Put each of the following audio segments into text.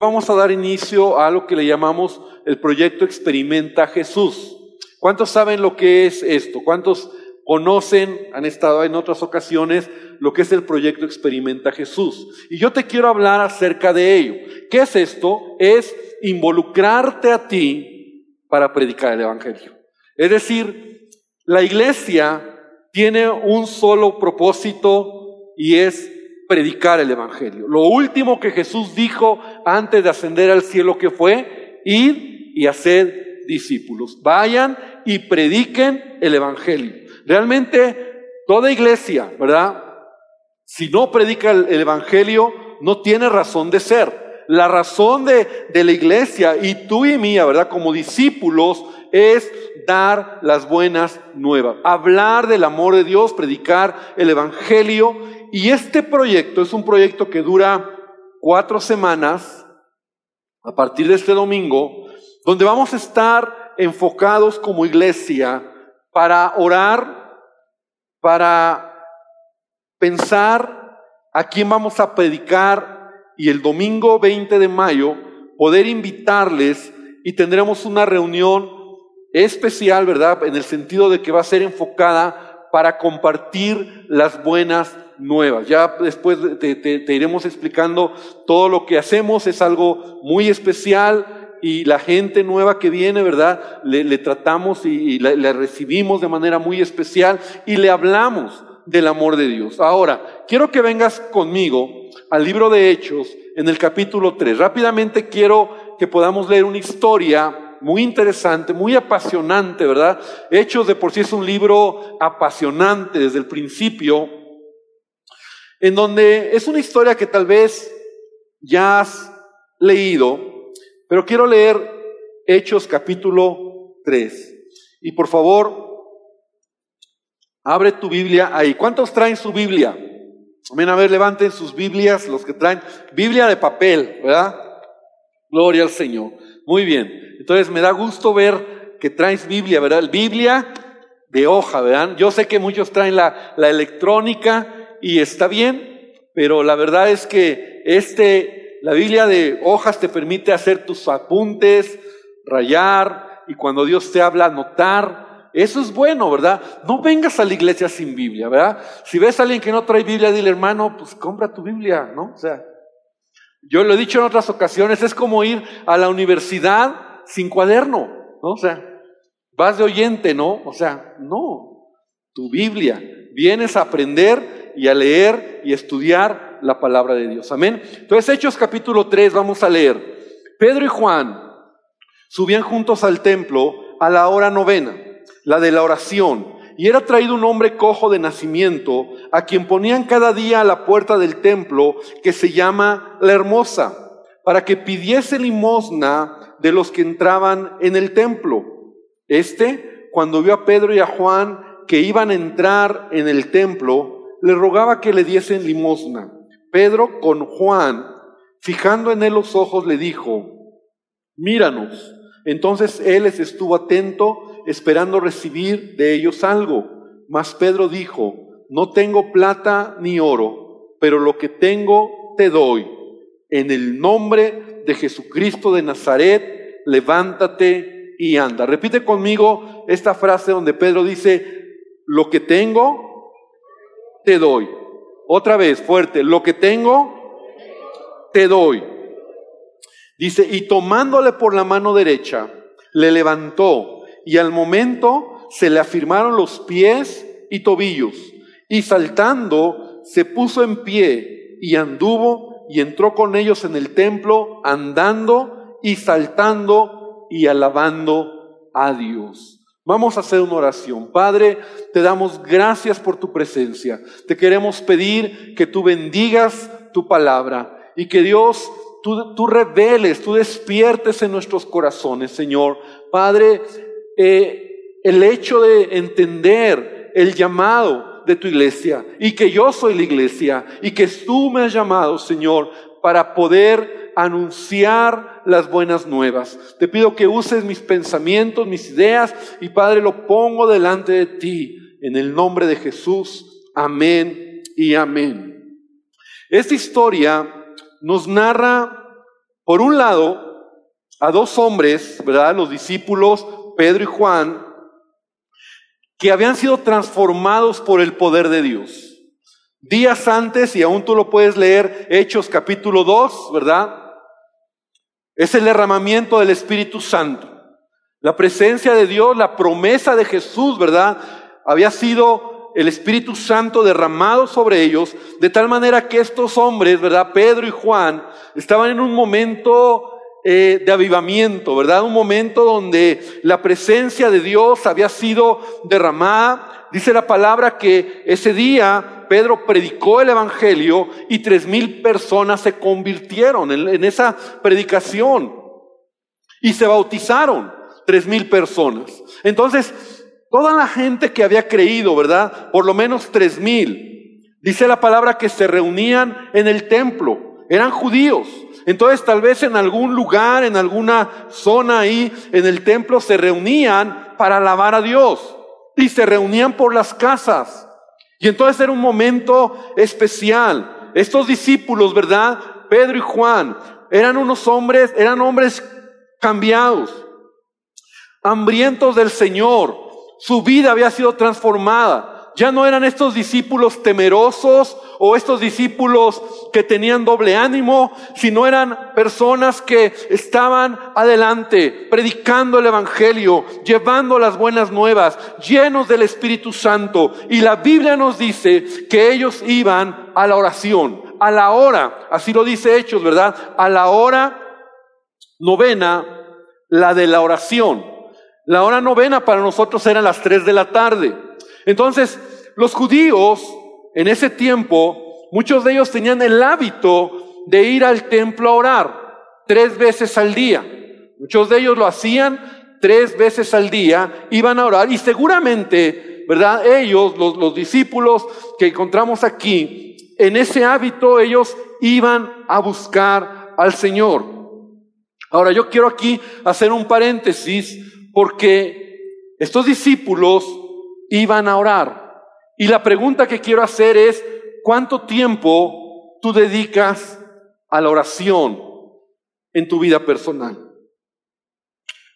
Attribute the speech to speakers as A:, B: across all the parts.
A: vamos a dar inicio a lo que le llamamos el proyecto Experimenta Jesús. ¿Cuántos saben lo que es esto? ¿Cuántos conocen, han estado en otras ocasiones, lo que es el proyecto Experimenta Jesús? Y yo te quiero hablar acerca de ello. ¿Qué es esto? Es involucrarte a ti para predicar el Evangelio. Es decir, la iglesia tiene un solo propósito y es predicar el Evangelio. Lo último que Jesús dijo antes de ascender al cielo que fue, ir y hacer discípulos. Vayan y prediquen el Evangelio. Realmente toda iglesia, ¿verdad? Si no predica el, Evangelio, no tiene razón de ser. La razón de, de la iglesia y tú y mía, ¿verdad? Como discípulos, es las buenas nuevas, hablar del amor de Dios, predicar el Evangelio. Y este proyecto es un proyecto que dura cuatro semanas a partir de este domingo, donde vamos a estar enfocados como iglesia para orar, para pensar a quién vamos a predicar y el domingo 20 de mayo poder invitarles y tendremos una reunión especial, ¿verdad? En el sentido de que va a ser enfocada para compartir las buenas nuevas. Ya después te, iremos explicando todo lo que hacemos, es algo muy especial y la gente nueva que viene, ¿verdad? Le, tratamos y, le recibimos de manera muy especial y le hablamos del amor de Dios. Ahora, quiero que vengas conmigo al libro de Hechos en el capítulo 3. Rápidamente quiero que podamos leer una historia muy interesante, muy apasionante, ¿verdad? Hechos de por sí es un libro apasionante desde el principio, en donde es una historia que tal vez ya has leído, pero quiero leer Hechos capítulo 3. Y por favor, abre tu Biblia ahí. ¿Cuántos traen su Biblia? Amén, a ver, levanten sus Biblias, los que traen Biblia de papel, ¿verdad? Gloria al Señor. Muy bien. Entonces me da gusto ver que traes Biblia, ¿verdad? Biblia de hoja, ¿verdad? Yo sé que muchos traen la, la electrónica y está bien, pero la verdad es que este, la Biblia de hojas te permite hacer tus apuntes, rayar y cuando Dios te habla, anotar. Eso es bueno, ¿verdad? No vengas a la iglesia sin Biblia, ¿verdad? Si ves a alguien que no trae Biblia, dile, hermano, pues compra tu Biblia, ¿no? O sea, yo lo he dicho en otras ocasiones, es como ir a la universidad sin cuaderno, ¿no? O sea, vas de oyente, ¿no? O sea, no. Tu Biblia, vienes a aprender y a leer y estudiar la palabra de Dios. Amén. Entonces, Hechos capítulo 3, vamos a leer. Pedro y Juan subían juntos al templo a la hora novena, la de la oración, y era traído un hombre cojo de nacimiento, a quien ponían cada día a la puerta del templo, que se llama la hermosa, para que pidiese limosna de los que entraban en el templo. Este, cuando vio a Pedro y a Juan que iban a entrar en el templo, le rogaba que le diesen limosna. Pedro con Juan, fijando en él los ojos, le dijo, míranos. Entonces él les estuvo atento, esperando recibir de ellos algo. Mas Pedro dijo, no tengo plata ni oro, pero lo que tengo te doy. En el nombre de Jesucristo de Nazaret, levántate y anda. Repite conmigo esta frase donde Pedro dice, lo que tengo, te doy. Otra vez, fuerte, lo que tengo, te doy. Dice, y tomándole por la mano derecha, le levantó y al momento se le afirmaron los pies y tobillos y saltando se puso en pie y anduvo y entró con ellos en el templo andando y saltando y alabando a Dios. Vamos a hacer una oración. Padre, te damos gracias por tu presencia. Te queremos pedir que tú bendigas tu palabra y que Dios, tú, tú reveles, tú despiertes en nuestros corazones, Señor. Padre, eh, el hecho de entender el llamado de tu iglesia y que yo soy la iglesia y que tú me has llamado, Señor, para poder anunciar las buenas nuevas. Te pido que uses mis pensamientos, mis ideas y Padre, lo pongo delante de ti en el nombre de Jesús. Amén y amén. Esta historia nos narra por un lado, a dos hombres, ¿verdad? Los discípulos, Pedro y Juan, que habían sido transformados por el poder de Dios. Días antes, y aún tú lo puedes leer, Hechos capítulo 2, ¿verdad? Es el derramamiento del Espíritu Santo. La presencia de Dios, la promesa de Jesús, ¿verdad? Había sido el Espíritu Santo derramado sobre ellos, de tal manera que estos hombres, ¿verdad? Pedro y Juan, estaban en un momento eh, de avivamiento, ¿verdad? Un momento donde la presencia de Dios había sido derramada. Dice la palabra que ese día Pedro predicó el Evangelio y tres mil personas se convirtieron en, esa predicación y se bautizaron tres mil personas. Entonces, toda la gente que había creído, ¿verdad? Por lo menos tres mil. Dice la palabra que se reunían en el templo. Eran judíos. Entonces tal vez en algún lugar, en alguna zona ahí, en el templo se reunían para alabar a Dios. Y se reunían por las casas. Y entonces era un momento especial. Estos discípulos, ¿verdad? Pedro y Juan, eran unos hombres, eran hombres cambiados, hambrientos del Señor. Su vida había sido transformada. Ya no eran estos discípulos temerosos o estos discípulos que tenían doble ánimo, sino eran personas que estaban adelante, predicando el Evangelio, llevando las buenas nuevas, llenos del Espíritu Santo. Y la Biblia nos dice que ellos iban a la oración, a la hora, así lo dice Hechos, ¿verdad? A la hora novena, la de la oración. La hora novena para nosotros era las tres de la tarde. Entonces, los judíos en ese tiempo, muchos de ellos tenían el hábito de ir al templo a orar tres veces al día. Muchos de ellos lo hacían tres veces al día, iban a orar y seguramente, ¿verdad? Ellos, los, los discípulos que encontramos aquí, en ese hábito ellos iban a buscar al Señor. Ahora yo quiero aquí hacer un paréntesis porque estos discípulos iban a orar. Y la pregunta que quiero hacer es, ¿cuánto tiempo tú dedicas a la oración en tu vida personal?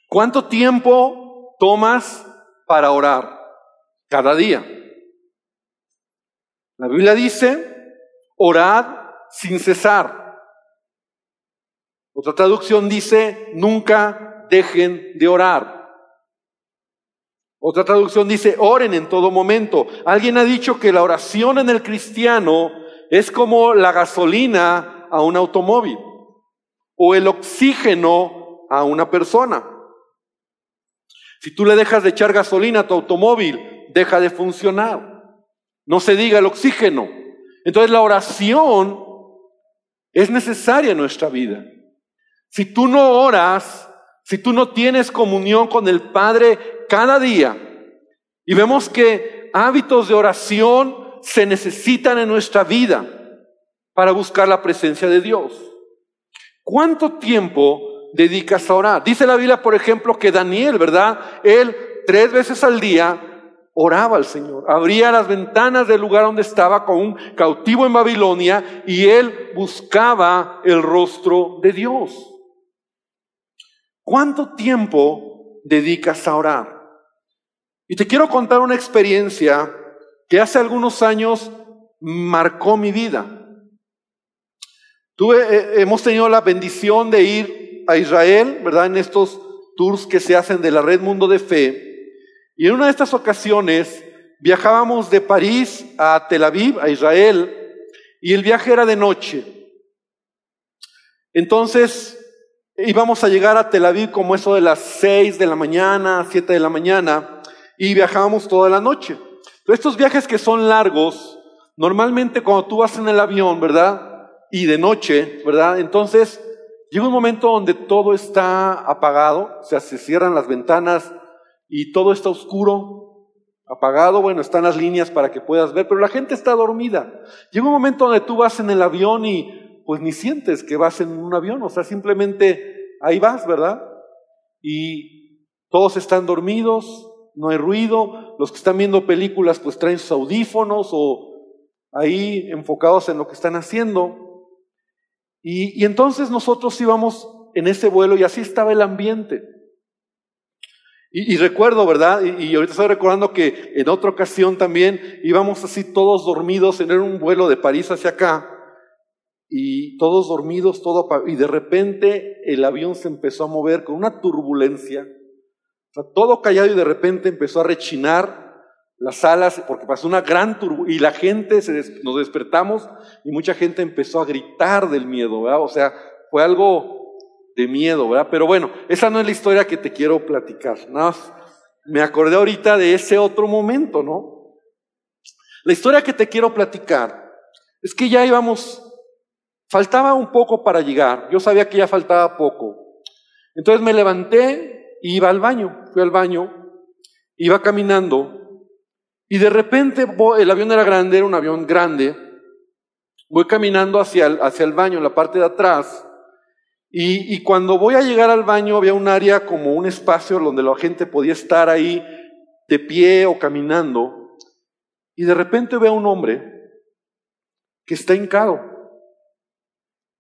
A: ¿Cuánto tiempo tomas para orar cada día? La Biblia dice, orad sin cesar. Otra traducción dice, nunca dejen de orar. Otra traducción dice, oren en todo momento. Alguien ha dicho que la oración en el cristiano es como la gasolina a un automóvil o el oxígeno a una persona. Si tú le dejas de echar gasolina a tu automóvil, deja de funcionar. No se diga el oxígeno. Entonces la oración es necesaria en nuestra vida. Si tú no oras, si tú no tienes comunión con el Padre cada día. Y vemos que hábitos de oración se necesitan en nuestra vida para buscar la presencia de Dios. ¿Cuánto tiempo dedicas a orar? Dice la Biblia, por ejemplo, que Daniel, ¿verdad? Él tres veces al día oraba al Señor, abría las ventanas del lugar donde estaba con un cautivo en Babilonia y él buscaba el rostro de Dios. ¿Cuánto tiempo dedicas a orar? Y te quiero contar una experiencia que hace algunos años marcó mi vida. Eh, hemos tenido la bendición de ir a Israel, ¿verdad? En estos tours que se hacen de la Red Mundo de Fe. Y en una de estas ocasiones viajábamos de París a Tel Aviv, a Israel, y el viaje era de noche. Entonces íbamos a llegar a Tel Aviv como eso de las seis de la mañana, siete de la mañana y viajábamos toda la noche. estos viajes que son largos, normalmente cuando tú vas en el avión, ¿verdad? Y de noche, ¿verdad? Entonces llega un momento donde todo está apagado, o sea, se cierran las ventanas y todo está oscuro, apagado, bueno, están las líneas para que puedas ver, pero la gente está dormida. Llega un momento donde tú vas en el avión y pues ni sientes que vas en un avión, o sea, simplemente ahí vas, ¿verdad? Y todos están dormidos, no hay ruido, los que están viendo películas pues traen sus audífonos o ahí enfocados en lo que están haciendo. Y, entonces nosotros íbamos en ese vuelo y así estaba el ambiente. Y, recuerdo, ¿verdad? Y, ahorita estoy recordando que en otra ocasión también íbamos así todos dormidos en un vuelo de París hacia acá. Y todos dormidos, todo y de repente el avión se empezó a mover con una turbulencia. Todo callado y de repente empezó a rechinar las alas, porque pasó una gran turbulencia y la gente, nos despertamos y mucha gente empezó a gritar del miedo, ¿verdad? O sea, fue algo de miedo, ¿verdad? Pero bueno, esa no es la historia que te quiero platicar. Nada más me acordé ahorita de ese otro momento, ¿no? La historia que te quiero platicar es que ya íbamos, faltaba un poco para llegar, yo sabía que ya faltaba poco. Entonces me levanté iba al baño, fui al baño, iba caminando y de repente el avión era grande, era un avión grande. Voy caminando hacia el, hacia el baño, en la parte de atrás. Y, y, cuando voy a llegar al baño había un área como un espacio donde la gente podía estar ahí de pie o caminando. Y de repente veo a un hombre que está hincado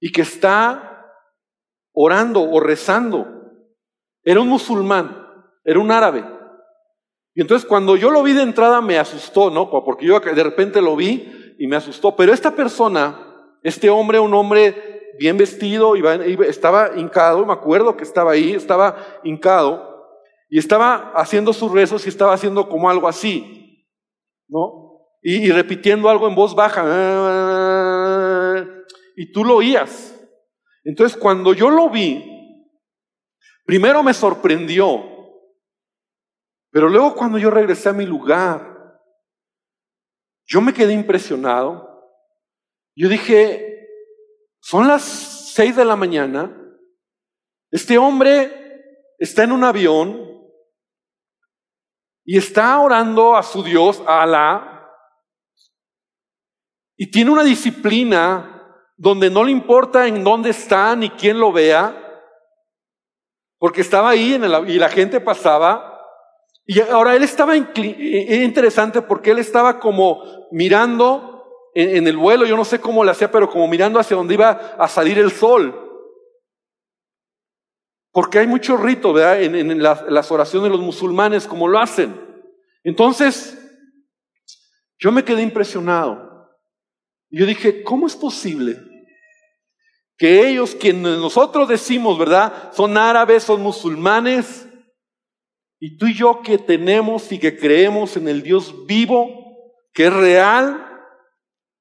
A: y que está orando o rezando. Era un musulmán, era un árabe. Y entonces cuando yo lo vi de entrada me asustó, ¿no? Porque yo de repente lo vi y me asustó. Pero esta persona, este hombre, un hombre bien vestido, estaba hincado, me acuerdo que estaba ahí, estaba hincado, y estaba haciendo sus rezos y estaba haciendo como algo así, ¿no? Y, y repitiendo algo en voz baja. Y tú lo oías. Entonces cuando yo lo vi, primero me sorprendió pero luego cuando yo regresé a mi lugar, yo me quedé impresionado. Yo dije, son las seis de la mañana, este hombre está en un avión y está orando a su Dios, a Alá, y tiene una disciplina donde no le importa en dónde está ni quién lo vea, porque estaba ahí en el, y la gente pasaba y ahora él estaba eh, interesante porque él estaba como mirando en, el vuelo, yo no sé cómo lo hacía, pero como mirando hacia donde iba a salir el sol. Porque hay mucho rito, ¿verdad? En, las, las oraciones de los musulmanes, como lo hacen. Entonces, yo me quedé impresionado. Yo dije, ¿cómo es posible que ellos, quienes nosotros decimos, ¿verdad? Son árabes, son musulmanes, y tú y yo que tenemos y que creemos en el Dios vivo, que es real,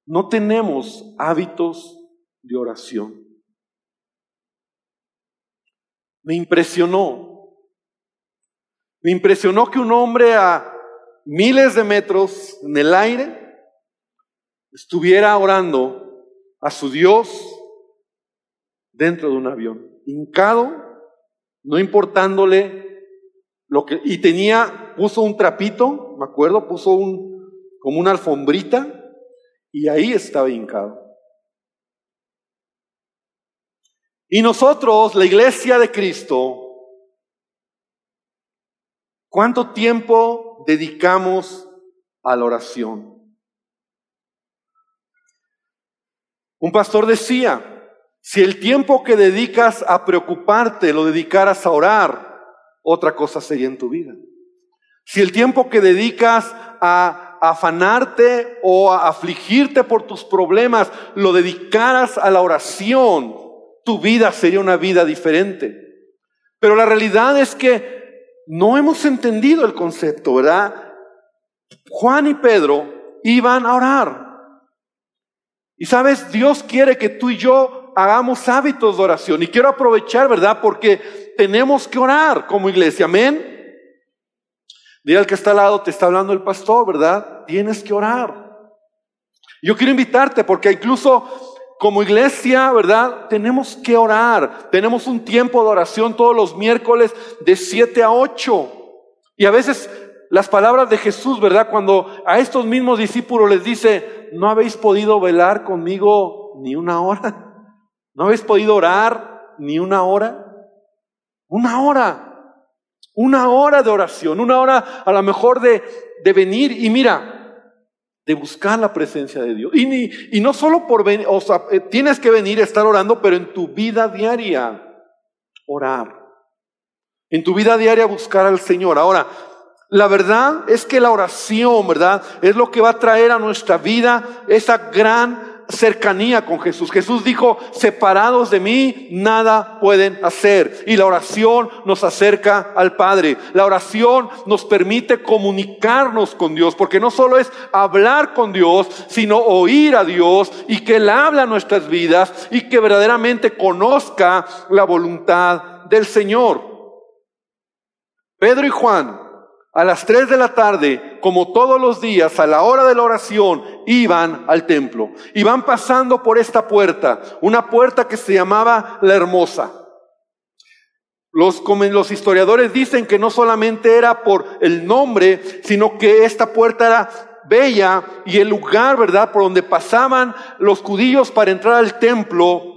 A: no tenemos hábitos de oración. Me impresionó. Me impresionó que un hombre a miles de metros en el aire estuviera orando a su Dios dentro de un avión, hincado, no importándole lo que, y tenía, puso un trapito, me acuerdo, puso un, como una alfombrita, y ahí estaba hincado. Y nosotros, la iglesia de Cristo, ¿cuánto tiempo dedicamos a la oración? Un pastor decía, si el tiempo que dedicas a preocuparte lo dedicaras a orar, otra cosa sería en tu vida. Si el tiempo que dedicas a afanarte o a afligirte por tus problemas lo dedicaras a la oración, tu vida sería una vida diferente. Pero la realidad es que no hemos entendido el concepto, ¿verdad? Juan y Pedro iban a orar. Y sabes, Dios quiere que tú y yo hagamos hábitos de oración. Y quiero aprovechar, ¿verdad? Porque tenemos que orar como iglesia, amén. Dile al que está al lado, te está hablando el pastor, ¿verdad? Tienes que orar. Yo quiero invitarte porque incluso como iglesia, ¿verdad? Tenemos que orar. Tenemos un tiempo de oración todos los miércoles de 7 a 8. Y a veces las palabras de Jesús, ¿verdad? Cuando a estos mismos discípulos les dice, no habéis podido velar conmigo ni una hora. No habéis podido orar ni una hora. Una hora, una hora de oración, una hora a lo mejor de, de venir. Y mira, de buscar la presencia de Dios. Y, ni, y no solo por venir, o sea, eh, tienes que venir a estar orando, pero en tu vida diaria, orar. En tu vida diaria buscar al Señor. Ahora, la verdad es que la oración, ¿verdad? Es lo que va a traer a nuestra vida esa gran cercanía con Jesús. Jesús dijo, separados de mí, nada pueden hacer. Y la oración nos acerca al Padre. La oración nos permite comunicarnos con Dios, porque no solo es hablar con Dios, sino oír a Dios y que Él habla nuestras vidas y que verdaderamente conozca la voluntad del Señor. Pedro y Juan a las tres de la tarde, como todos los días, a la hora de la oración, iban al templo. Iban pasando por esta puerta, una puerta que se llamaba la hermosa. Los, los historiadores dicen que no solamente era por el nombre, sino que esta puerta era bella y el lugar, ¿verdad?, por donde pasaban los judíos para entrar al templo,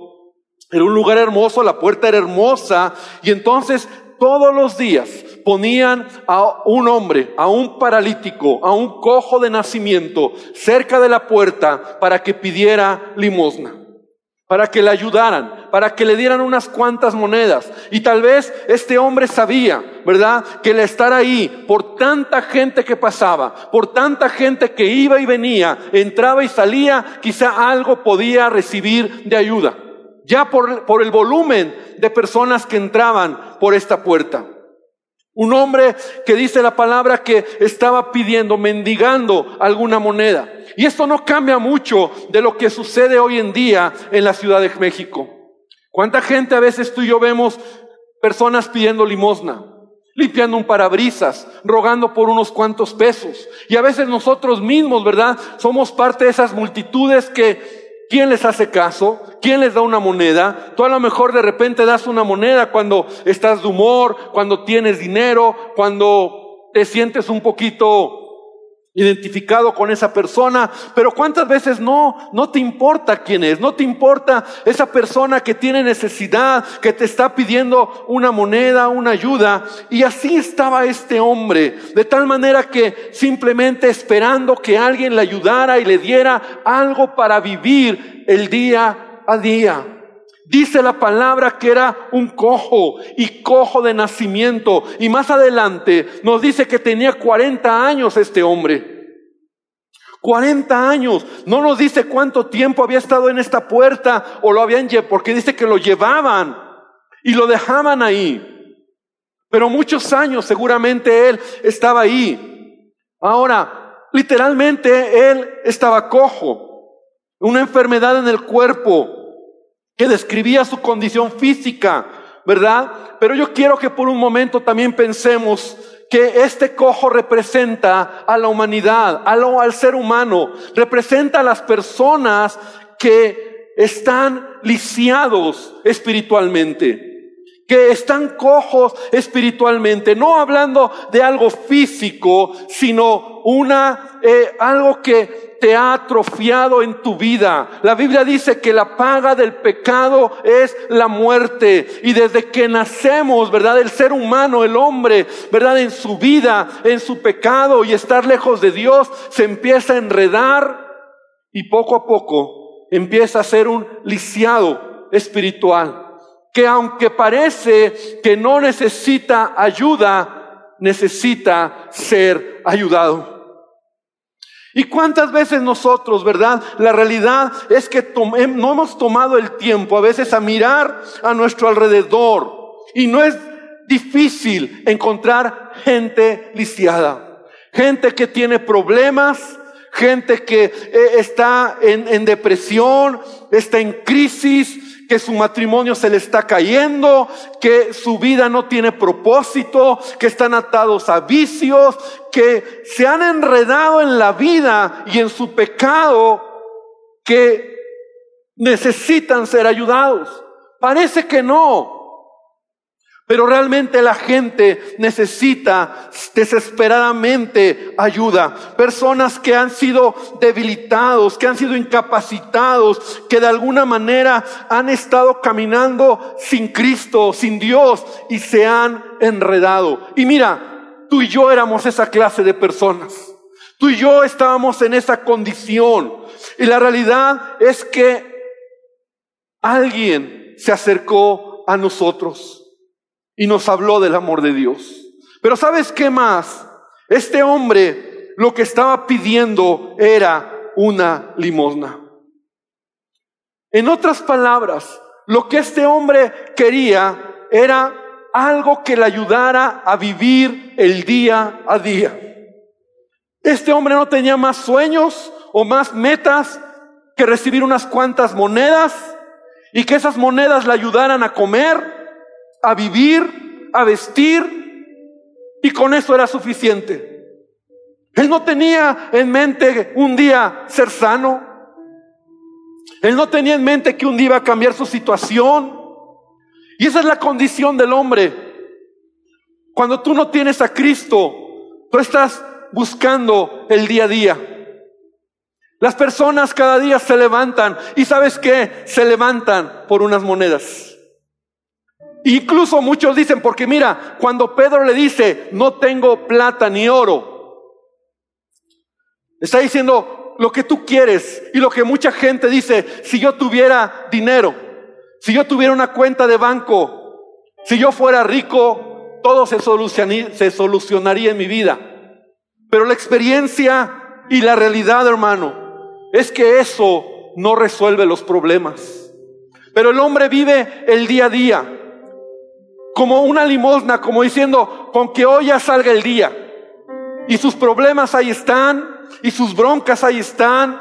A: era un lugar hermoso, la puerta era hermosa, y entonces todos los días ponían a un hombre, a un paralítico, a un cojo de nacimiento cerca de la puerta para que pidiera limosna, para que le ayudaran, para que le dieran unas cuantas monedas. Y tal vez este hombre sabía, ¿verdad? Que el estar ahí por tanta gente que pasaba, por tanta gente que iba y venía, entraba y salía, quizá algo podía recibir de ayuda ya por, por, el volumen de personas que entraban por esta puerta. Un hombre que dice la palabra que estaba pidiendo, mendigando alguna moneda. Y esto no cambia mucho de lo que sucede hoy en día en la Ciudad de México. ¿Cuánta gente a veces tú y yo vemos personas pidiendo limosna? limpiando un parabrisas, rogando por unos cuantos pesos. Y a veces nosotros mismos, ¿verdad? Somos parte de esas multitudes que ¿Quién les hace caso? ¿Quién les da una moneda? Tú a lo mejor de repente das una moneda cuando estás de humor, cuando tienes dinero, cuando te sientes un poquito identificado con esa persona, pero cuántas veces no, no te importa quién es, no te importa esa persona que tiene necesidad, que te está pidiendo una moneda, una ayuda. Y así estaba este hombre, de tal manera que simplemente esperando que alguien le ayudara y le diera algo para vivir el día a día. Dice la palabra que era un cojo y cojo de nacimiento. Y más adelante nos dice que tenía 40 años este hombre. 40 años. No nos dice cuánto tiempo había estado en esta puerta o lo habían llevado, porque dice que lo llevaban y lo dejaban ahí. Pero muchos años seguramente él estaba ahí. Ahora, literalmente él estaba cojo, una enfermedad en el cuerpo que describía su condición física, ¿verdad? Pero yo quiero que por un momento también pensemos que este cojo representa a la humanidad, al ser humano, representa a las personas que están lisiados espiritualmente que están cojos espiritualmente, no hablando de algo físico, sino una eh, algo que te ha atrofiado en tu vida. La Biblia dice que la paga del pecado es la muerte. Y desde que nacemos, ¿verdad? El ser humano, el hombre, ¿verdad? En su vida, en su pecado y estar lejos de Dios, se empieza a enredar y poco a poco empieza a ser un lisiado espiritual. Que aunque parece que no necesita ayuda, necesita ser ayudado. ¿Y cuántas veces nosotros, verdad? La realidad es que no hemos tomado el tiempo a veces a mirar a nuestro alrededor. Y no es difícil encontrar gente lisiada. Gente que tiene problemas, gente que eh, está en, en depresión, está en crisis, que su matrimonio se le está cayendo, que su vida no tiene propósito, que están atados a vicios, que se han enredado en la vida y en su pecado, que necesitan ser ayudados. Parece que no, pero realmente la gente necesita desesperadamente ayuda. Personas que han sido debilitados, que han sido incapacitados, que de alguna manera han estado caminando sin Cristo, sin Dios y se han enredado. Y mira, tú y yo éramos esa clase de personas. Tú y yo estábamos en esa condición. Y la realidad es que alguien se acercó a nosotros y nos habló del amor de Dios. Pero ¿sabes qué más? Este hombre lo que estaba pidiendo era una limosna. En otras palabras, lo que este hombre quería era algo que le ayudara a vivir el día a día. Este hombre no tenía más sueños o más metas que recibir unas cuantas monedas y que esas monedas le ayudaran a comer, a vivir, a vestir y con eso era suficiente. Él no tenía en mente un día ser sano. Él no tenía en mente que un día iba a cambiar su situación. Y esa es la condición del hombre. Cuando tú no tienes a Cristo, tú estás buscando el día a día. Las personas cada día se levantan y sabes qué, se levantan por unas monedas. Incluso muchos dicen, porque mira, cuando Pedro le dice, no tengo plata ni oro, está diciendo lo que tú quieres y lo que mucha gente dice, si yo tuviera dinero, si yo tuviera una cuenta de banco, si yo fuera rico, todo se solucionaría, se solucionaría en mi vida. Pero la experiencia y la realidad, hermano, es que eso no resuelve los problemas. Pero el hombre vive el día a día como una limosna, como diciendo, con que hoy ya salga el día. Y sus problemas ahí están, y sus broncas ahí están,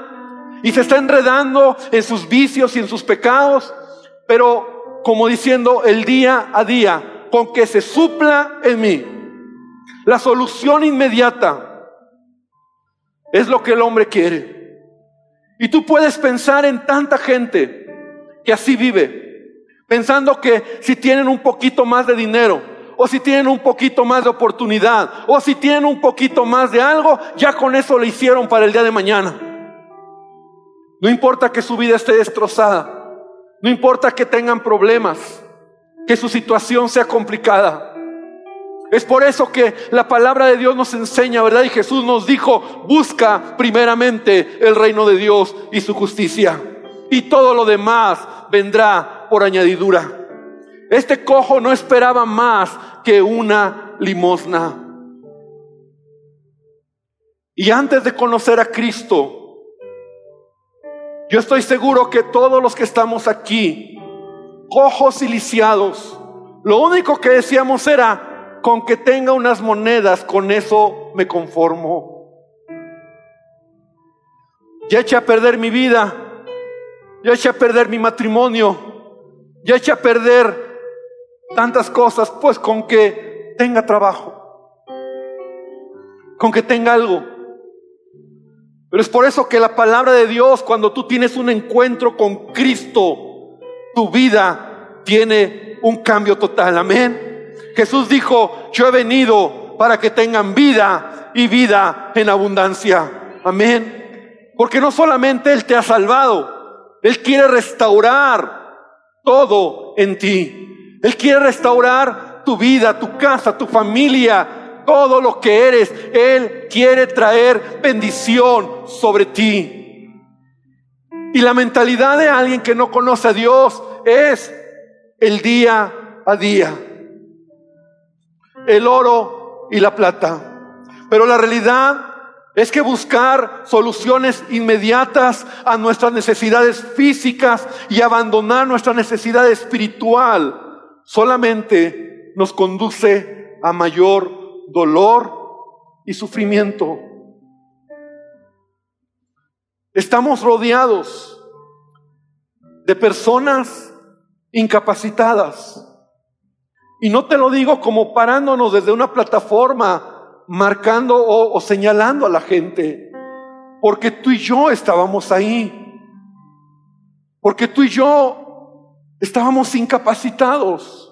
A: y se está enredando en sus vicios y en sus pecados, pero como diciendo, el día a día, con que se supla en mí. La solución inmediata es lo que el hombre quiere. Y tú puedes pensar en tanta gente que así vive pensando que si tienen un poquito más de dinero, o si tienen un poquito más de oportunidad, o si tienen un poquito más de algo, ya con eso lo hicieron para el día de mañana. No importa que su vida esté destrozada, no importa que tengan problemas, que su situación sea complicada. Es por eso que la palabra de Dios nos enseña, ¿verdad? Y Jesús nos dijo, busca primeramente el reino de Dios y su justicia. Y todo lo demás vendrá por añadidura. Este cojo no esperaba más que una limosna. Y antes de conocer a Cristo, yo estoy seguro que todos los que estamos aquí, cojos y lisiados, lo único que decíamos era, con que tenga unas monedas, con eso me conformo. Ya eché a perder mi vida, ya eché a perder mi matrimonio, ya eché a perder tantas cosas, pues con que tenga trabajo, con que tenga algo. Pero es por eso que la palabra de Dios, cuando tú tienes un encuentro con Cristo, tu vida tiene un cambio total. Amén. Jesús dijo, yo he venido para que tengan vida y vida en abundancia. Amén. Porque no solamente Él te ha salvado, Él quiere restaurar todo en ti. Él quiere restaurar tu vida, tu casa, tu familia, todo lo que eres. Él quiere traer bendición sobre ti. Y la mentalidad de alguien que no conoce a Dios es el día a día. El oro y la plata. Pero la realidad es que buscar soluciones inmediatas a nuestras necesidades físicas y abandonar nuestra necesidad espiritual solamente nos conduce a mayor dolor y sufrimiento. Estamos rodeados de personas incapacitadas. Y no te lo digo como parándonos desde una plataforma marcando o, señalando a la gente, porque tú y yo estábamos ahí, porque tú y yo estábamos incapacitados.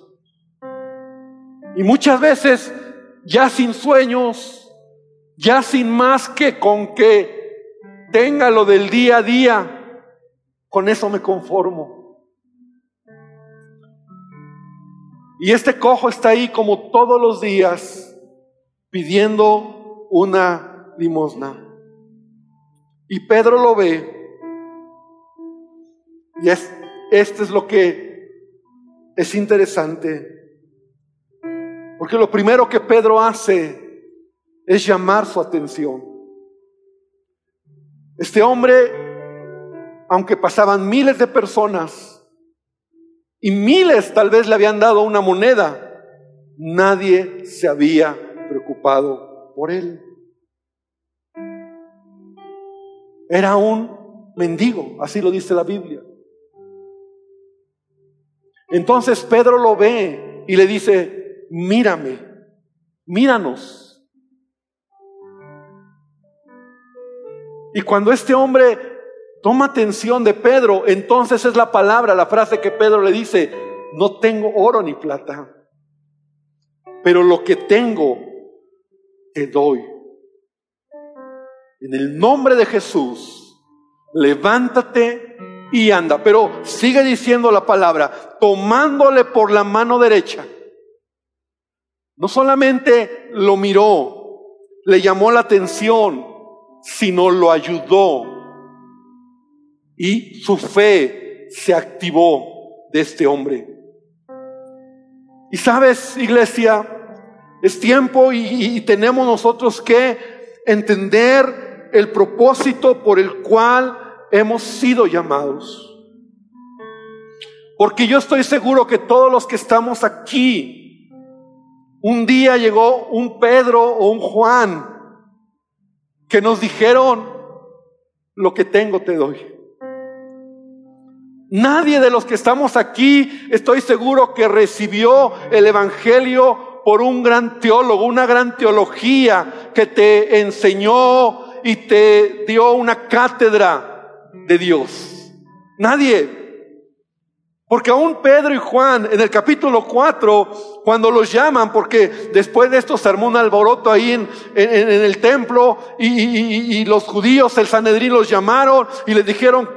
A: Y muchas veces ya sin sueños, ya sin más que con que tenga lo del día a día, con eso me conformo. Y este cojo está ahí como todos los días pidiendo una limosna. Y Pedro lo ve. Y es, este es lo que es interesante. Porque lo primero que Pedro hace es llamar su atención. Este hombre, aunque pasaban miles de personas y miles tal vez le habían dado una moneda, nadie se había preocupado por él. Era un mendigo, así lo dice la Biblia. Entonces Pedro lo ve y le dice, mírame, míranos. Y cuando este hombre toma atención de Pedro, entonces es la palabra, la frase que Pedro le dice, no tengo oro ni plata, pero lo que tengo te doy. En el nombre de Jesús, levántate y anda. Pero sigue diciendo la palabra, tomándole por la mano derecha no solamente lo miró, le llamó la atención, sino lo ayudó. Y su fe se activó de este hombre. Y sabes, iglesia, es tiempo y, tenemos nosotros que entender el propósito por el cual hemos sido llamados. Porque yo estoy seguro que todos los que estamos aquí, un día llegó un Pedro o un Juan que nos dijeron, lo que tengo te doy. Nadie de los que estamos aquí, estoy seguro que recibió el Evangelio por un gran teólogo, una gran teología que te enseñó y te dio una cátedra de Dios. Nadie. Porque aún Pedro y Juan en el capítulo 4, cuando los llaman, porque después de esto se armó un alboroto ahí en, el templo y, los judíos, el Sanedrín los llamaron y les dijeron,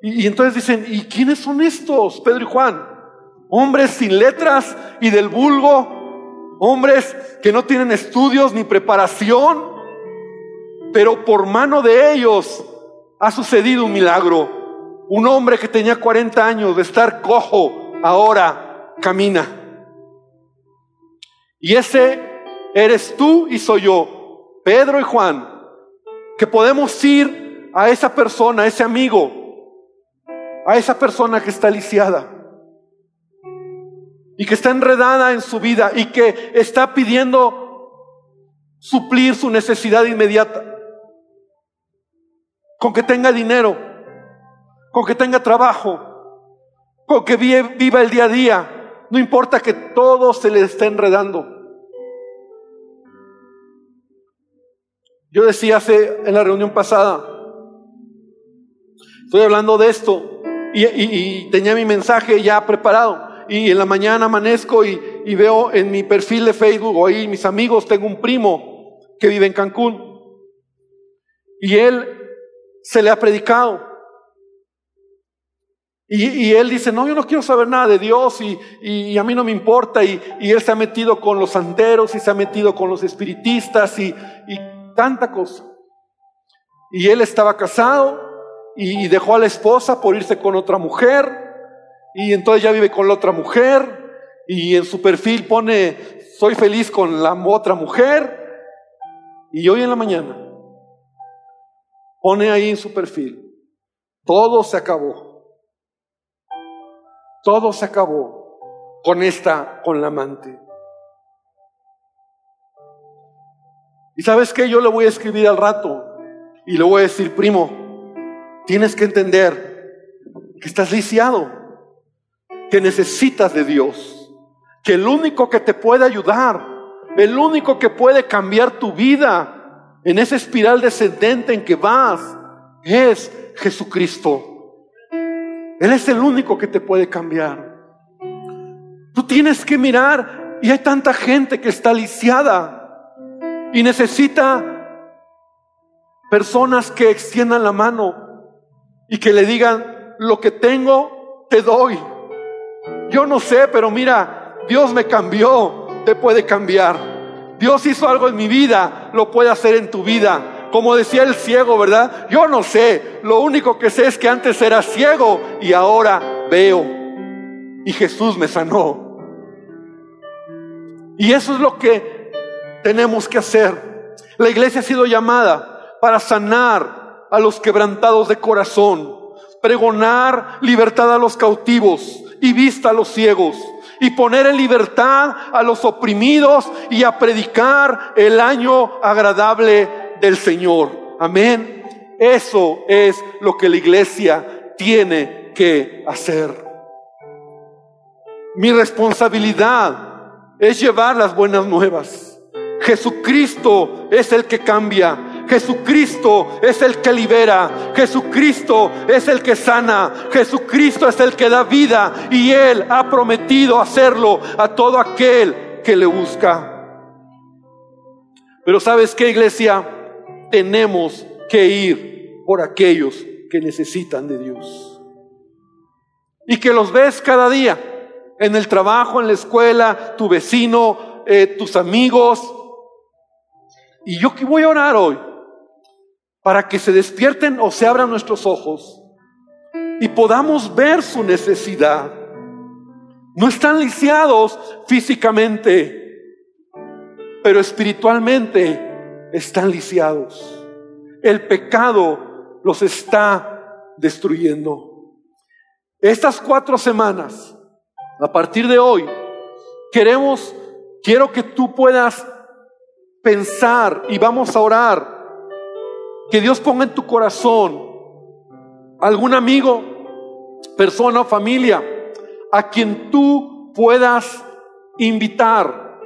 A: y, entonces dicen, ¿y quiénes son estos, Pedro y Juan? Hombres sin letras y del vulgo, hombres que no tienen estudios ni preparación, pero por mano de ellos ha sucedido un milagro. Un hombre que tenía 40 años de estar cojo, ahora camina. Y ese eres tú y soy yo, Pedro y Juan, que podemos ir a esa persona, a ese amigo, a esa persona que está lisiada y que está enredada en su vida y que está pidiendo suplir su necesidad inmediata, con que tenga dinero con que tenga trabajo, con que viva el día a día. No importa que todo se le esté enredando. Yo decía hace en la reunión pasada, estoy hablando de esto y, tenía mi mensaje ya preparado. Y en la mañana amanezco y, y veo en mi perfil de Facebook o ahí mis amigos, tengo un primo que vive en Cancún. Y él se le ha predicado. Y, él dice, no, yo no quiero saber nada de Dios y, a mí no me importa. Y, él se ha metido con los santeros y se ha metido con los espiritistas y, tanta cosa. Y él estaba casado y dejó a la esposa por irse con otra mujer. Y entonces ya vive con la otra mujer. Y en su perfil pone, soy feliz con la otra mujer. Y hoy en la mañana pone ahí en su perfil, todo se acabó. Todo se acabó con esta, con la amante. Y sabes que yo le voy a escribir al rato y le voy a decir, primo, tienes que entender que estás lisiado, que necesitas de Dios, que el único que te puede ayudar, el único que puede cambiar tu vida en esa espiral descendente en que vas, es Jesucristo. Él es el único que te puede cambiar. Tú tienes que mirar y hay tanta gente que está lisiada y necesita personas que extiendan la mano y que le digan, lo que tengo, te doy. Yo no sé, pero mira, Dios me cambió, te puede cambiar. Dios hizo algo en mi vida, lo puede hacer en tu vida. como decía el ciego, ¿verdad? Yo no sé, lo único que sé es que antes era ciego y ahora veo. Y Jesús me sanó. Y eso es lo que tenemos que hacer. La iglesia ha sido llamada para sanar a los quebrantados de corazón, pregonar libertad a los cautivos y vista a los ciegos y poner en libertad a los oprimidos y a predicar el año agradable del Señor. Amén. Eso es lo que la iglesia tiene que hacer. Mi responsabilidad es llevar las buenas nuevas. Jesucristo es el que cambia. Jesucristo es el que libera, Jesucristo es el que sana, Jesucristo es el que da vida y Él ha prometido hacerlo a todo aquel que le busca. Pero sabes qué, iglesia, tenemos que ir por aquellos que necesitan de Dios. Y que los ves cada día, en el trabajo, en la escuela, tu vecino, eh, tus amigos. Y yo que voy a orar hoy para que se despierten o se abran nuestros ojos y podamos ver su necesidad. No están lisiados físicamente, pero espiritualmente están lisiados. El pecado los está destruyendo. Estas cuatro semanas, a partir de hoy, queremos, quiero que tú puedas pensar y vamos a orar que Dios ponga en tu corazón algún amigo, persona o familia a quien tú puedas invitar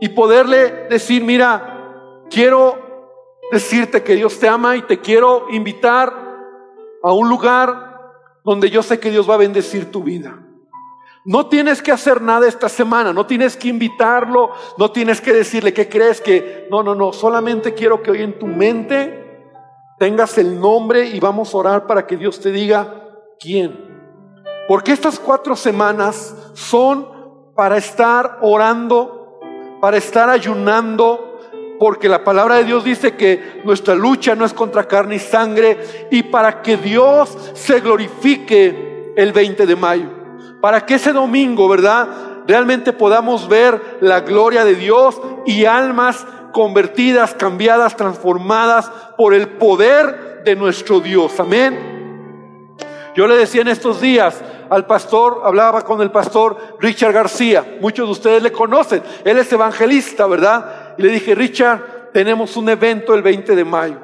A: y poderle decir, mira, quiero decirte que Dios te ama y te quiero invitar a un lugar donde yo sé que Dios va a bendecir tu vida. No tienes que hacer nada esta semana, no tienes que invitarlo, no tienes que decirle que crees que, no, no, no, solamente quiero que hoy en tu mente tengas el nombre y vamos a orar para que Dios te diga quién. Porque estas cuatro semanas son para estar orando, para estar ayunando, porque la palabra de Dios dice que nuestra lucha no es contra carne y sangre, y para que Dios se glorifique el 20 de mayo. Para que ese domingo, ¿verdad? Realmente podamos ver la gloria de Dios y almas convertidas, cambiadas, transformadas por el poder de nuestro Dios. Amén. Yo le decía en estos días al pastor, hablaba con el pastor Richard García, muchos de ustedes le conocen, él es evangelista, ¿verdad? Y le dije, Richard, tenemos un evento el 20 de mayo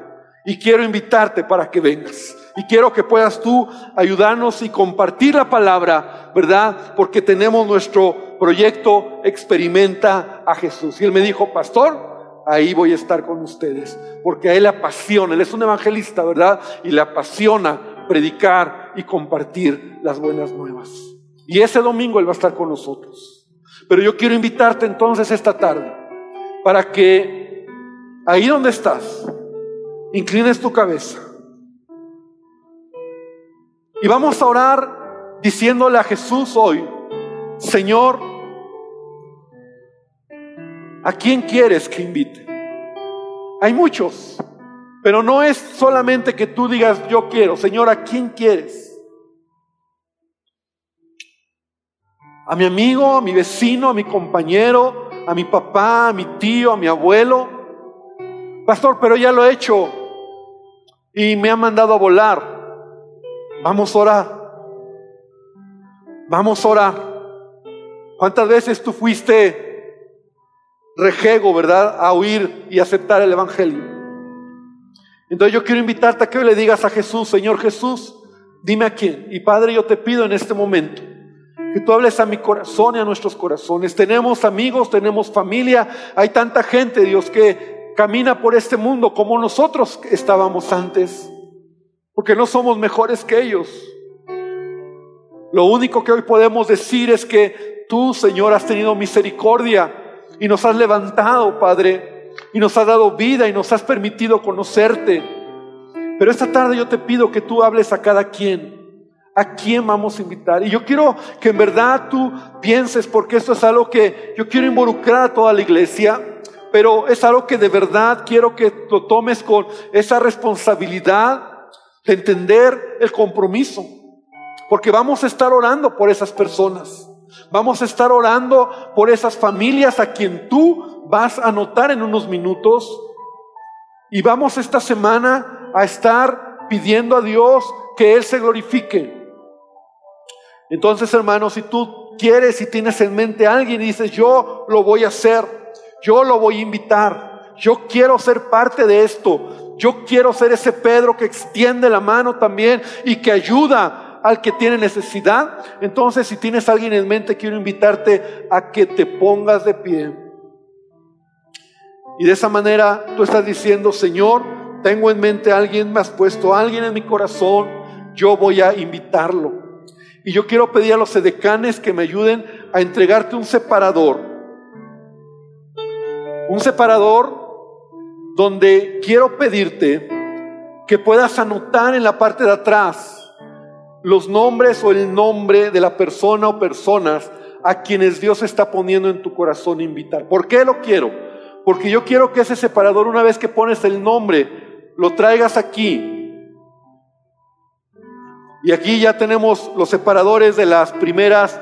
A: y quiero invitarte para que vengas. Y quiero que puedas tú ayudarnos y compartir la palabra, ¿verdad? Porque tenemos nuestro proyecto Experimenta a Jesús. Y él me dijo, pastor, ahí voy a estar con ustedes, porque a él le apasiona, él es un evangelista, ¿verdad? Y le apasiona predicar y compartir las buenas nuevas. Y ese domingo él va a estar con nosotros. Pero yo quiero invitarte entonces esta tarde para que ahí donde estás, inclines tu cabeza. Y vamos a orar diciéndole a Jesús hoy, Señor, ¿A quién quieres que invite? Hay muchos, pero no es solamente que tú digas yo quiero, Señor, ¿a quién quieres? A mi amigo, a mi vecino, a mi compañero, a mi papá, a mi tío, a mi abuelo. Pastor, pero ya lo he hecho y me ha mandado a volar. Vamos a orar. Vamos a orar. ¿Cuántas veces tú fuiste rejego, ¿verdad?, a oír y aceptar el Evangelio. Entonces yo quiero invitarte a que hoy le digas a Jesús, Señor Jesús, dime a quién. Y Padre, yo te pido en este momento que tú hables a mi corazón y a nuestros corazones. Tenemos amigos, tenemos familia, hay tanta gente, Dios, que camina por este mundo como nosotros estábamos antes, porque no somos mejores que ellos. Lo único que hoy podemos decir es que tú, Señor, has tenido misericordia y nos has levantado, Padre, y nos has dado vida y nos has permitido conocerte. Pero esta tarde yo te pido que tú hables a cada quien. ¿A quién vamos a invitar? Y yo quiero que en verdad tú pienses, porque esto es algo que yo quiero involucrar a toda la iglesia, pero es algo que de verdad quiero que lo tomes con esa responsabilidad de entender el compromiso. Porque vamos a estar orando por esas personas. Vamos a estar orando por esas familias a quien tú vas a notar en unos minutos. Y vamos esta semana a estar pidiendo a Dios que Él se glorifique. Entonces, hermanos, si tú quieres y tienes en mente a alguien y dices, yo lo voy a hacer, yo lo voy a invitar, yo quiero ser parte de esto, yo quiero ser ese Pedro que extiende la mano también y que ayuda al que tiene necesidad. Entonces, si tienes alguien en mente, quiero invitarte a que te pongas de pie. Y de esa manera tú estás diciendo, Señor, tengo en mente a alguien, me has puesto a alguien en mi corazón, yo voy a invitarlo. Y yo quiero pedir a los edecanes que me ayuden a entregarte un separador. Un separador donde quiero pedirte que puedas anotar en la parte de atrás los nombres o el nombre de la persona o personas a quienes Dios está poniendo en tu corazón invitar. ¿Por qué lo quiero? Porque yo quiero que ese separador, una vez que pones el nombre, lo traigas aquí y aquí ya tenemos los separadores de las primeras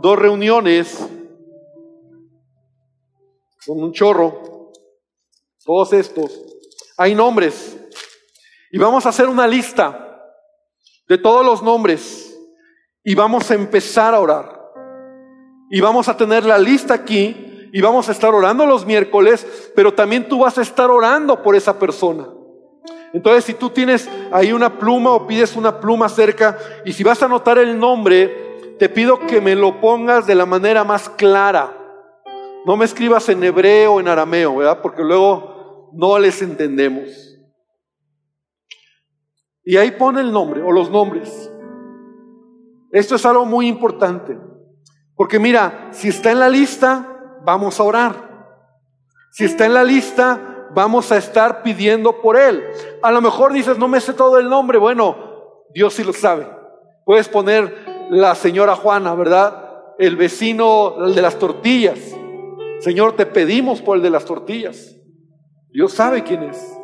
A: dos reuniones. Son un chorro. Todos estos. Hay nombres. Y vamos a hacer una lista de todos los nombres. Y vamos a empezar a orar. Y vamos a tener la lista aquí. Y vamos a estar orando los miércoles. Pero también tú vas a estar orando por esa persona. Entonces, si tú tienes ahí una pluma o pides una pluma cerca, y si vas a anotar el nombre, te pido que me lo pongas de la manera más clara. No me escribas en hebreo o en arameo, ¿verdad? Porque luego no les entendemos. Y ahí pone el nombre o los nombres. Esto es algo muy importante. Porque mira, si está en la lista, vamos a orar. Si está en la lista, vamos a estar pidiendo por él. A lo mejor dices, no me sé todo el nombre. Bueno, Dios sí lo sabe. Puedes poner la señora Juana, ¿verdad? El vecino, el de las tortillas. Señor, te pedimos por el de las tortillas. Dios sabe quién es.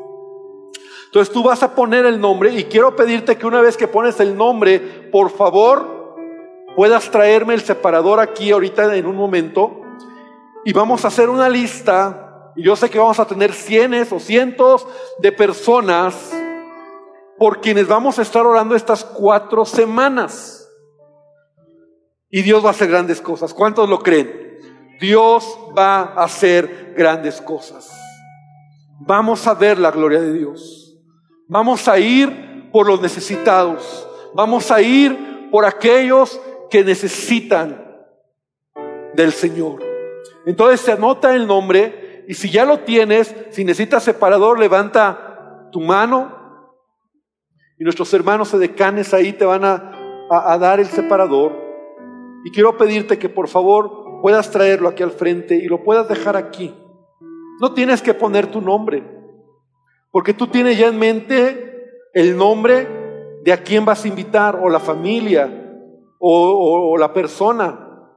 A: Entonces tú vas a poner el nombre y quiero pedirte que una vez que pones el nombre, por favor, puedas traerme el separador aquí ahorita en un momento y vamos a hacer una lista y yo sé que vamos a tener cientos o cientos de personas por quienes vamos a estar orando estas cuatro semanas. Y Dios va a hacer grandes cosas. ¿Cuántos lo creen? Dios va a hacer grandes cosas. Vamos a ver la gloria de Dios. Vamos a ir por los necesitados. Vamos a ir por aquellos que necesitan del Señor. Entonces se anota el nombre y si ya lo tienes, si necesitas separador, levanta tu mano. Y nuestros hermanos edecanes ahí te van a, a, dar el separador. Y quiero pedirte que por favor puedas traerlo aquí al frente y lo puedas dejar aquí. No tienes que poner tu nombre, porque tú tienes ya en mente el nombre de a quién vas a invitar, o la familia, o, o la persona.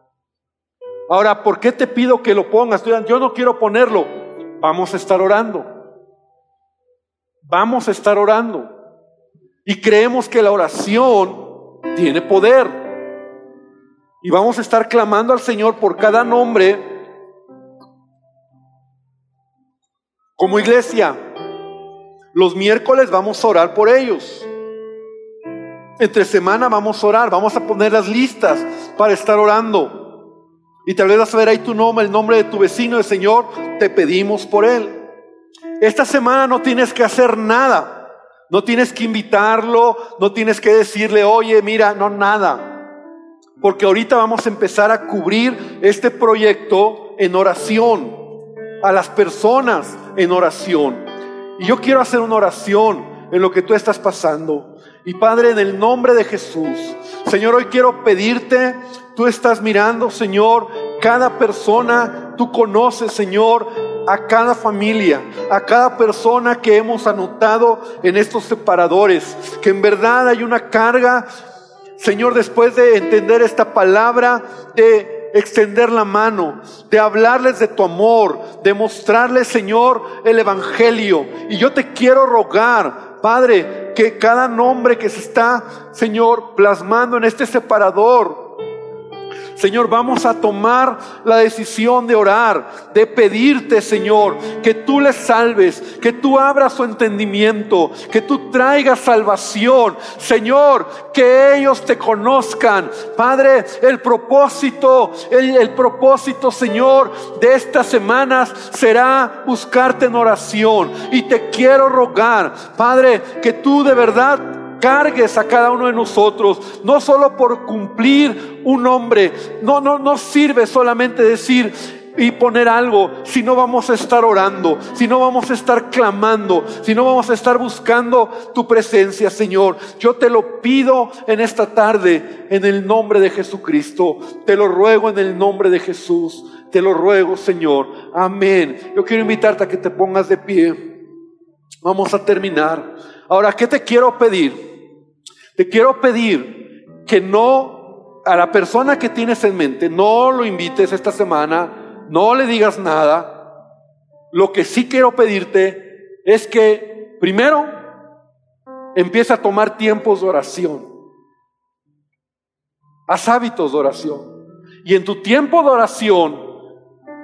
A: Ahora, ¿por qué te pido que lo pongas? Yo no quiero ponerlo. Vamos a estar orando. Vamos a estar orando. Y creemos que la oración tiene poder. Y vamos a estar clamando al Señor por cada nombre. Como iglesia, los miércoles vamos a orar por ellos. Entre semana vamos a orar, vamos a poner las listas para estar orando. Y tal vez vas a ver ahí tu nombre, el nombre de tu vecino, el Señor, te pedimos por él. Esta semana no tienes que hacer nada. No tienes que invitarlo, no tienes que decirle, oye, mira, no nada. Porque ahorita vamos a empezar a cubrir este proyecto en oración, a las personas en oración. Y yo quiero hacer una oración en lo que tú estás pasando. Y Padre, en el nombre de Jesús, Señor, hoy quiero pedirte Tú estás mirando, Señor, cada persona, tú conoces, Señor, a cada familia, a cada persona que hemos anotado en estos separadores, que en verdad hay una carga, Señor, después de entender esta palabra, de extender la mano, de hablarles de tu amor, de mostrarles, Señor, el Evangelio. Y yo te quiero rogar, Padre, que cada nombre que se está, Señor, plasmando en este separador, Señor, vamos a tomar la decisión de orar, de pedirte, Señor, que tú les salves, que tú abras su entendimiento, que tú traigas salvación. Señor, que ellos te conozcan. Padre, el propósito, el, el propósito, Señor, de estas semanas será buscarte en oración. Y te quiero rogar, Padre, que tú de verdad cargues a cada uno de nosotros, no solo por cumplir un nombre, no, no, no sirve solamente decir y poner algo, si no vamos a estar orando, si no vamos a estar clamando, si no vamos a estar buscando tu presencia, Señor. Yo te lo pido en esta tarde, en el nombre de Jesucristo. Te lo ruego en el nombre de Jesús. Te lo ruego, Señor. Amén. Yo quiero invitarte a que te pongas de pie. Vamos a terminar. Ahora, ¿qué te quiero pedir? Te quiero pedir que no, a la persona que tienes en mente, no lo invites esta semana, no le digas nada. Lo que sí quiero pedirte es que, primero, empieza a tomar tiempos de oración. Haz hábitos de oración. Y en tu tiempo de oración,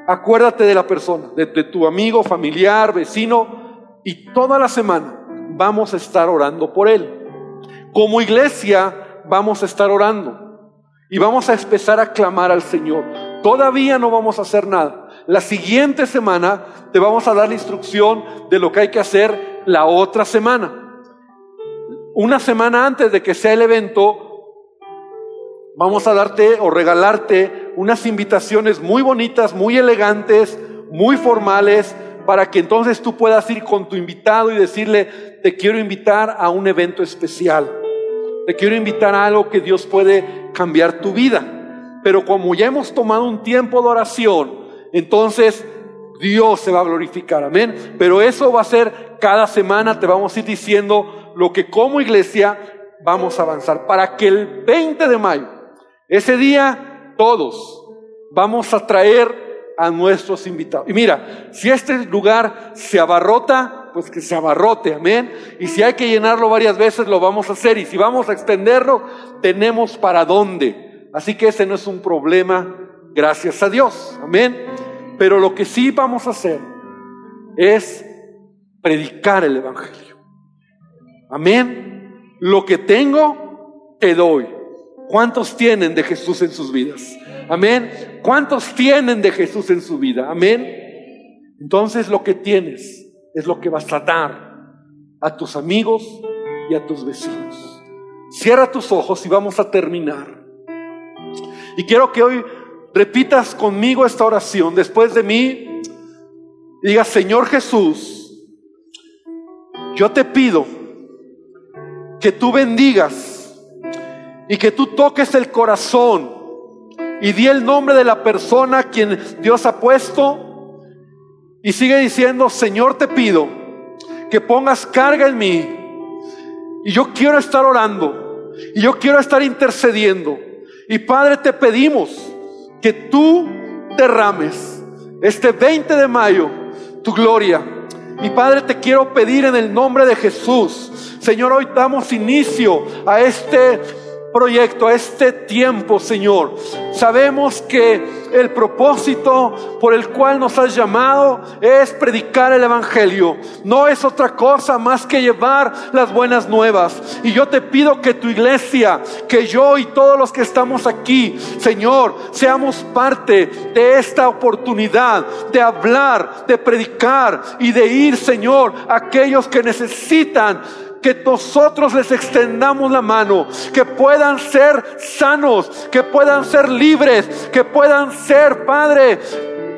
A: acuérdate de la persona, de, de tu amigo, familiar, vecino, y toda la semana vamos a estar orando por él. Como iglesia vamos a estar orando y vamos a empezar a clamar al Señor. Todavía no vamos a hacer nada. La siguiente semana te vamos a dar la instrucción de lo que hay que hacer la otra semana. Una semana antes de que sea el evento, vamos a darte o regalarte unas invitaciones muy bonitas, muy elegantes, muy formales, para que entonces tú puedas ir con tu invitado y decirle, te quiero invitar a un evento especial, te quiero invitar a algo que Dios puede cambiar tu vida. Pero como ya hemos tomado un tiempo de oración, entonces Dios se va a glorificar, amén. Pero eso va a ser cada semana, te vamos a ir diciendo lo que como iglesia vamos a avanzar para que el 20 de mayo, ese día, todos vamos a traer a nuestros invitados. Y mira, si este lugar se abarrota, pues que se abarrote, amén. Y si hay que llenarlo varias veces, lo vamos a hacer. Y si vamos a extenderlo, tenemos para dónde. Así que ese no es un problema, gracias a Dios, amén. Pero lo que sí vamos a hacer es predicar el Evangelio. Amén. Lo que tengo, te doy. ¿Cuántos tienen de Jesús en sus vidas? Amén. ¿Cuántos tienen de Jesús en su vida? Amén. Entonces lo que tienes es lo que vas a dar a tus amigos y a tus vecinos. Cierra tus ojos y vamos a terminar. Y quiero que hoy repitas conmigo esta oración después de mí. Diga, Señor Jesús, yo te pido que tú bendigas y que tú toques el corazón y di el nombre de la persona a quien Dios ha puesto y sigue diciendo, Señor te pido que pongas carga en mí y yo quiero estar orando y yo quiero estar intercediendo. Y Padre te pedimos que tú derrames este 20 de mayo tu gloria. Mi Padre te quiero pedir en el nombre de Jesús. Señor, hoy damos inicio a este proyecto, a este tiempo, Señor. Sabemos que el propósito por el cual nos has llamado es predicar el Evangelio. No es otra cosa más que llevar las buenas nuevas. Y yo te pido que tu iglesia, que yo y todos los que estamos aquí, Señor, seamos parte de esta oportunidad de hablar, de predicar y de ir, Señor, a aquellos que necesitan que nosotros les extendamos la mano, que puedan ser sanos, que puedan ser libres, que puedan ser, Padre,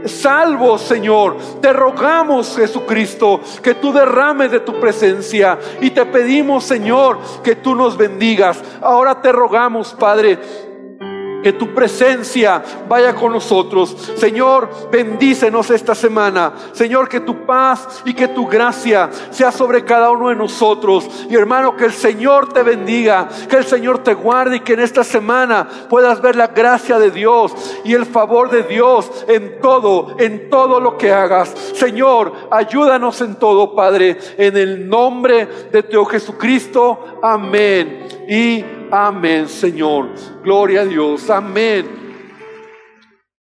A: salvos, Señor. Te rogamos, Jesucristo, que tú derrames de tu presencia y te pedimos, Señor, que tú nos bendigas. Ahora te rogamos, Padre que tu presencia vaya con nosotros. Señor, bendícenos esta semana. Señor, que tu paz y que tu gracia sea sobre cada uno de nosotros. Y hermano, que el Señor te bendiga, que el Señor te guarde y que en esta semana puedas ver la gracia de Dios y el favor de Dios en todo, en todo lo que hagas. Señor, ayúdanos en todo, Padre, en el nombre de Teo Jesucristo. Amén. Y amén, Señor. Gloria a Dios. Amén.